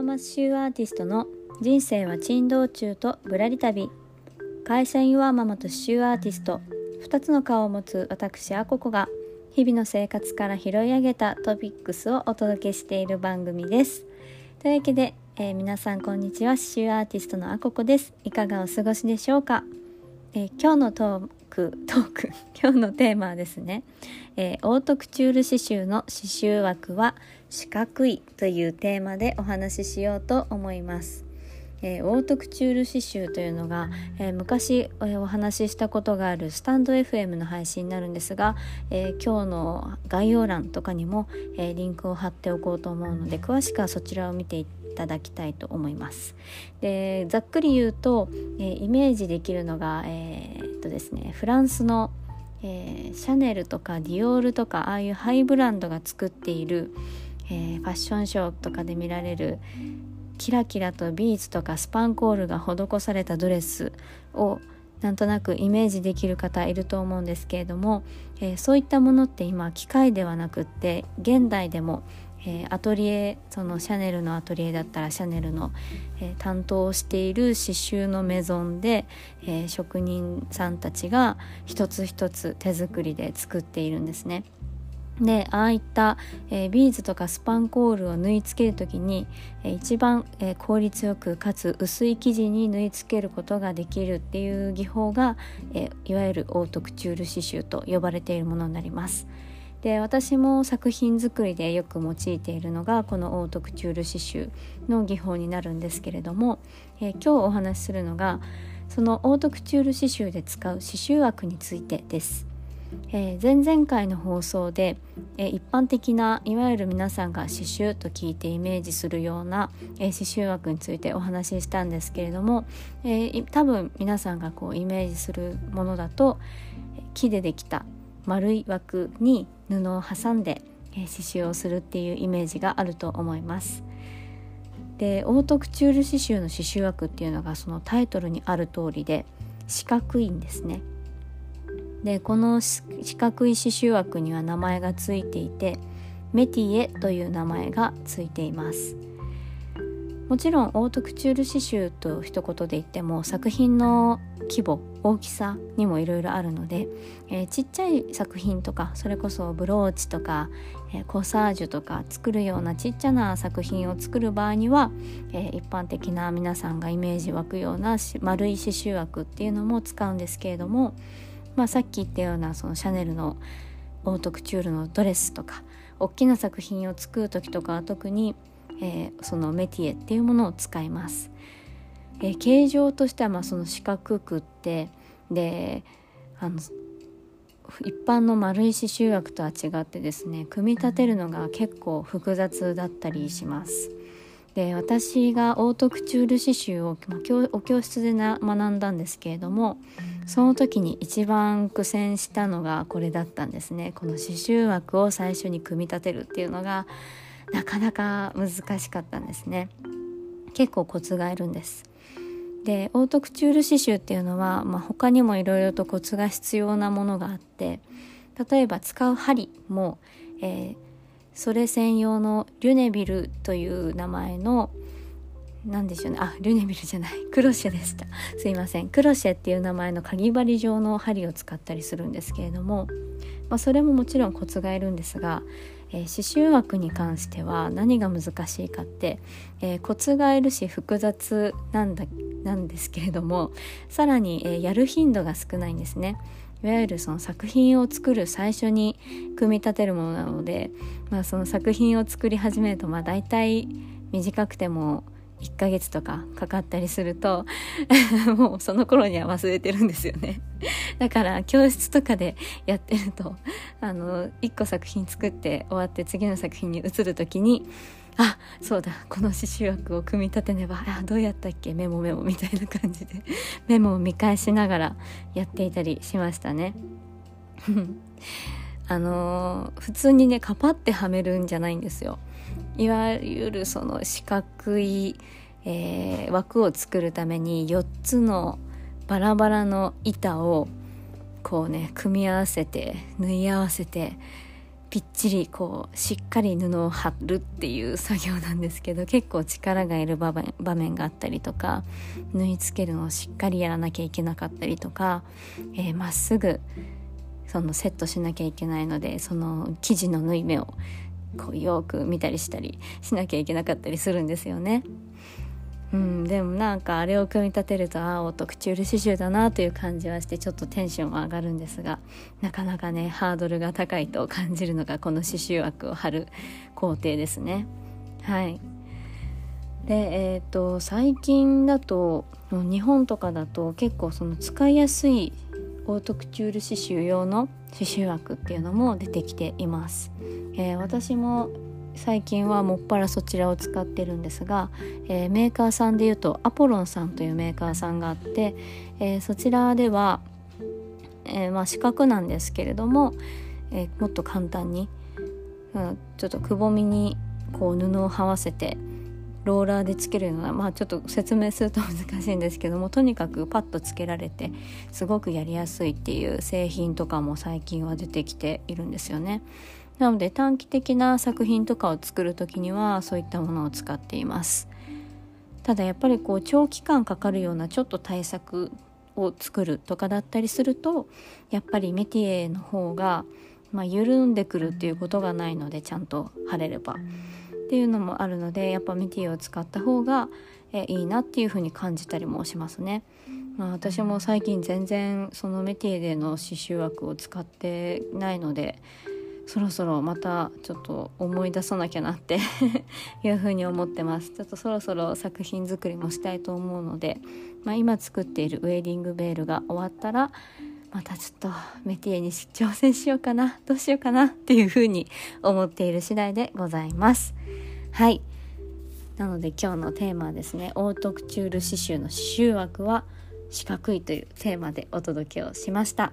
ママ刺繍アーティストの人生は珍道中とぶらり旅。会社員ワーママと刺繍アーティスト。2つの顔を持つ私あここが日々の生活から拾い上げたトピックスをお届けしている番組です。というわけで、えー、皆さんこんにちは。刺繍アーティストのあここです。いかがお過ごしでしょうか、えー、今日のトークトーク？今日のテーマはですね、えー、オートクチュール刺繍の刺繍枠は四角いというテーマでお話ししようと思いますえー、オートクチュール刺繍というのが、えー、昔、えー、お話ししたことがあるスタンド FM の配信になるんですが、え今日の概要欄とかにも、えリンクを貼っておこうと思うので詳しくはそちらを見ていただきたいと思います。でざっくり言うと、えイメージできるのが、えっとですね、フランスのえ、シャネルとかディオールとかああいうハイブランドが作っている、えー、ファッションショーとかで見られるキラキラとビーズとかスパンコールが施されたドレスをなんとなくイメージできる方いると思うんですけれども、えー、そういったものって今機械ではなくって現代でも、えー、アトリエそのシャネルのアトリエだったらシャネルの、えー、担当をしている刺繍のメゾンで、え職人さんたちが一つ一つ手作りで作っているんですね。でああいった、えー、ビーズとかスパンコールを縫い付ける時に、えー、一番、えー、効率よくかつ薄い生地に縫い付けることができるっていう技法が、えいわゆるオートクチュール刺繍と呼ばれているものになります。で私も作品作りでよく用いているのがこのオートクチュール刺繍の技法になるんですけれども、え今日お話しするのがそのオートクチュール刺繍で使う刺繍枠についてです。えー、前々回の放送で、えー、一般的ないわゆる皆さんが刺繍と聞いてイメージするような、えー、刺繍枠についてお話ししたんですけれども、えー、多分皆さんがこうイメージするものだと木でできた丸い枠に布を挟んで、えー、刺繍をするっていうイメージがあると思います。でオートクチュール刺繍の刺繍枠っていうのがそのタイトルにある通りで四角いんですね。でこの四角い刺繍枠には名前がついていてメティエという名前がついています。もちろんオートクチュール刺繍と一言で言っても作品の規模大きさにもいろいろあるので、えー、ちっちゃい作品とかそれこそブローチとか、えー、コサージュとか作るようなちっちゃな作品を作る場合には、えー、一般的な皆さんがイメージ湧くような丸い刺繍枠っていうのも使うんですけれどもまあ、さっき言ったようなそのシャネルのオートクチュールのドレスとか大きな作品を作る時とかは特に、えー、そのメティエっていうものを使います。えー、形状としてはまあその四角くってであの一般の丸い刺繍枠とは違ってですね組み立てるのが結構複雑だったりします。で私がオートクチュール刺繍を、まあ、お教室でな学んだんですけれどもその時に一番苦戦したのがこれだったんですね。この刺繍枠を最初に組み立てるっていうのがなかなか難しかったんですね。結構コツがいるんです。でオートクチュール刺繍っていうのは、まあ、他にもいろいろとコツが必要なものがあって例えば使う針も、えーそれ専用のリュネビルという名前の何でしょうね。あリュネビルじゃない。クロシェでした。すいません。クロシェっていう名前のかぎ針状の針を使ったりするんですけれども、まあ、それももちろんコツがいるんですが、えー、刺繍枠に関しては何が難しいかって、えー、コツがいるし複雑なんだなんですけれどもさらに、えー、やる頻度が少ないんですね。いわゆるその作品を作る最初に組み立てるものなので、まあ、その作品を作り始めるとまあ大体短くても1ヶ月とかかかったりすると もうその頃には忘れてるんですよね。だから教室とかでやってるとあの1個作品作って終わって次の作品に移る時にあそうだこの刺繍枠を組み立てねばあどうやったっけメモメモみたいな感じで メモを見返しながらやっていたりしましたね。あのー、普通にねカパってはめるんじゃないんですよ。いわゆるその四角い、えー、枠を作るために4つのバラバラの板をこうね組み合わせて縫い合わせてぴっちりこうしっかり布を貼るっていう作業なんですけど結構力がいる場面場面があったりとか縫い付けるのをしっかりやらなきゃいけなかったりとかま、えー、っすぐそのセットしなきゃいけないのでその生地の縫い目をこうよく見たりしたりしなきゃいけなかったりするんですよね。うん、でもなんかあれを組み立てるとああオトクチュール刺繍だなという感じはしてちょっとテンションは上がるんですがなかなかねハードルが高いと感じるのがこの刺繍枠を貼る工程ですね。はいでえーと、と最近だと日本とかだと結構その使いやすいオートクチュール刺繍用の刺繍枠っていうのも出てきています。えー、私も最近はもっぱらそちらを使ってるんですが、えー、メーカーさんでいうとアポロンさんというメーカーさんがあって、えー、そちらでは、えー、まあ、四角なんですけれども、えもっと簡単に、うん、ちょっとくぼみにこう布をはわせてローラーでつけるようなまあちょっと説明すると難しいんですけどもとにかくパッとつけられてすごくやりやすいっていう製品とかも最近は出てきているんですよね。なので短期的な作品とかを作る時にはそういったものを使っていますただやっぱりこう長期間かかるようなちょっと対策を作るとかだったりするとやっぱりメティエの方が、まあ、緩んでくるっていうことがないのでちゃんと貼れればっていうのもあるのでやっぱメティエを使った方がえいいなっていうふうに感じたりもしますね。まあ、私も最近全然そのメティエでの刺繍枠を使ってないのでそろそろまたちょっと思い出さなきゃなって いうふうに思ってます。ちょっとそろそろ作品作りもしたいと思うので、まあ、今作っているウェディングベールが終わったらまたちょっとメティエに挑戦しようかなどうしようかなっていうふうに思っている次第でございます。はい。なので今日のテーマはですねオートクチュール刺繍の刺繍枠は四角いというテーマでお届けをしました。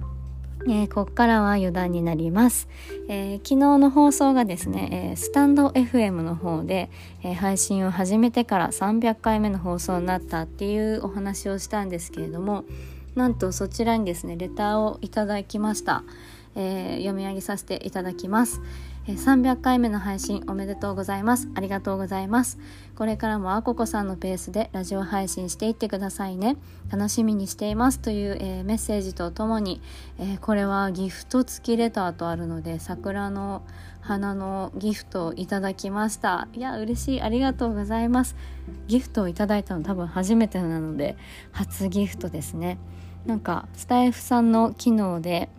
えー、ここからは余談になります、えー、昨日の放送がですね、えー、スタンド FM の方で、え配信を始めてから300回目の放送になったっていうお話をしたんですけれどもなんとそちらにですねレターをいただきました、え読み上げさせていただきます、300回目の配信おめでとうございます。ありがとうございます。これからもあここさんのペースでラジオ配信していってくださいね。楽しみにしていますという、えー、メッセージとともに、えー、これはギフト付きレターとあるので、桜の花のギフトをいただきました。いや、嬉しい。ありがとうございます。ギフトをいただいたの多分初めてなので、初ギフトですね。なんか、スタイフさんの機能で、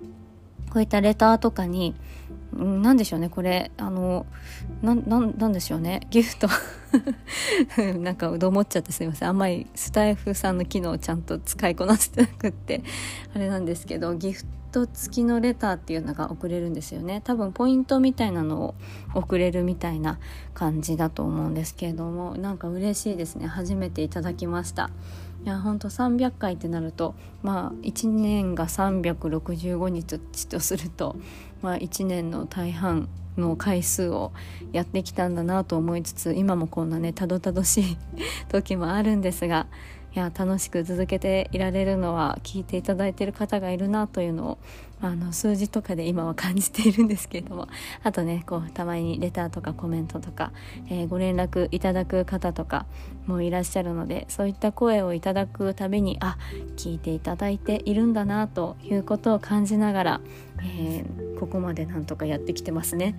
こういったレターとかに、何でしょうねこれ。あのなんでしょうね。ギフト。なんかうど思っちゃってすいません。あんまりスタイフさんの機能をちゃんと使いこなせてなくって。あれなんですけどギフト付きのレターっていうのが送れるんですよね。多分ポイントみたいなのを送れるみたいな感じだと思うんですけれども。なんか嬉しいですね。初めていただきました。いやほんと300回ってなるとまあ1年が365日とするとまあ1年の大半の回数をやってきたんだなと思いつつ今もこんなねたどたどしい 時もあるんですがいや楽しく続けていられるのは聞いていただいている方がいるなというのをあの数字とかで今は感じているんですけれども。あとねこうたまにレターとかコメントとか、えー、ご連絡いただく方とかもいらっしゃるのでそういった声をいただくたびにあ聞いていただいているんだなということを感じながら、えー、ここまでなんとかやってきてますね。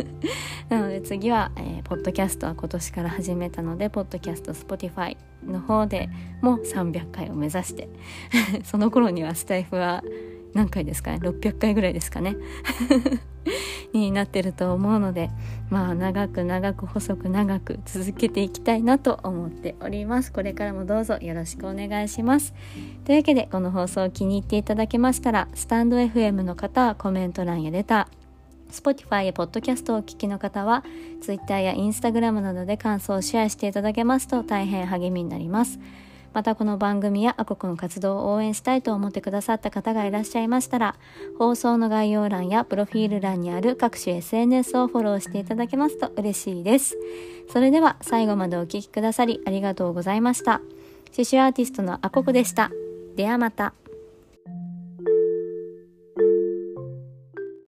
なので次は、えー、ポッドキャストは今年から始めたのでポッドキャスト Spotify の方でも300回を目指して その頃にはスタイフは何回ですかね？600回ぐらいですかね？になってると思うのでまあ長く長く細く長く続けていきたいなと思っております。これからもどうぞよろしくお願いします。というわけでこの放送を気に入っていただけましたらスタンド FM の方はコメント欄やレター Spotify や Podcast をお聞きの方は Twitter や Instagram などで感想をシェアしていただけますと大変励みになります。またこの番組やアココの活動を応援したいと思ってくださった方がいらっしゃいましたら、放送の概要欄やプロフィール欄にある各種 SNS をフォローしていただけますと嬉しいです。それでは最後までお聴きくださりありがとうございました。刺繍アーティストのアココでした。ではまた。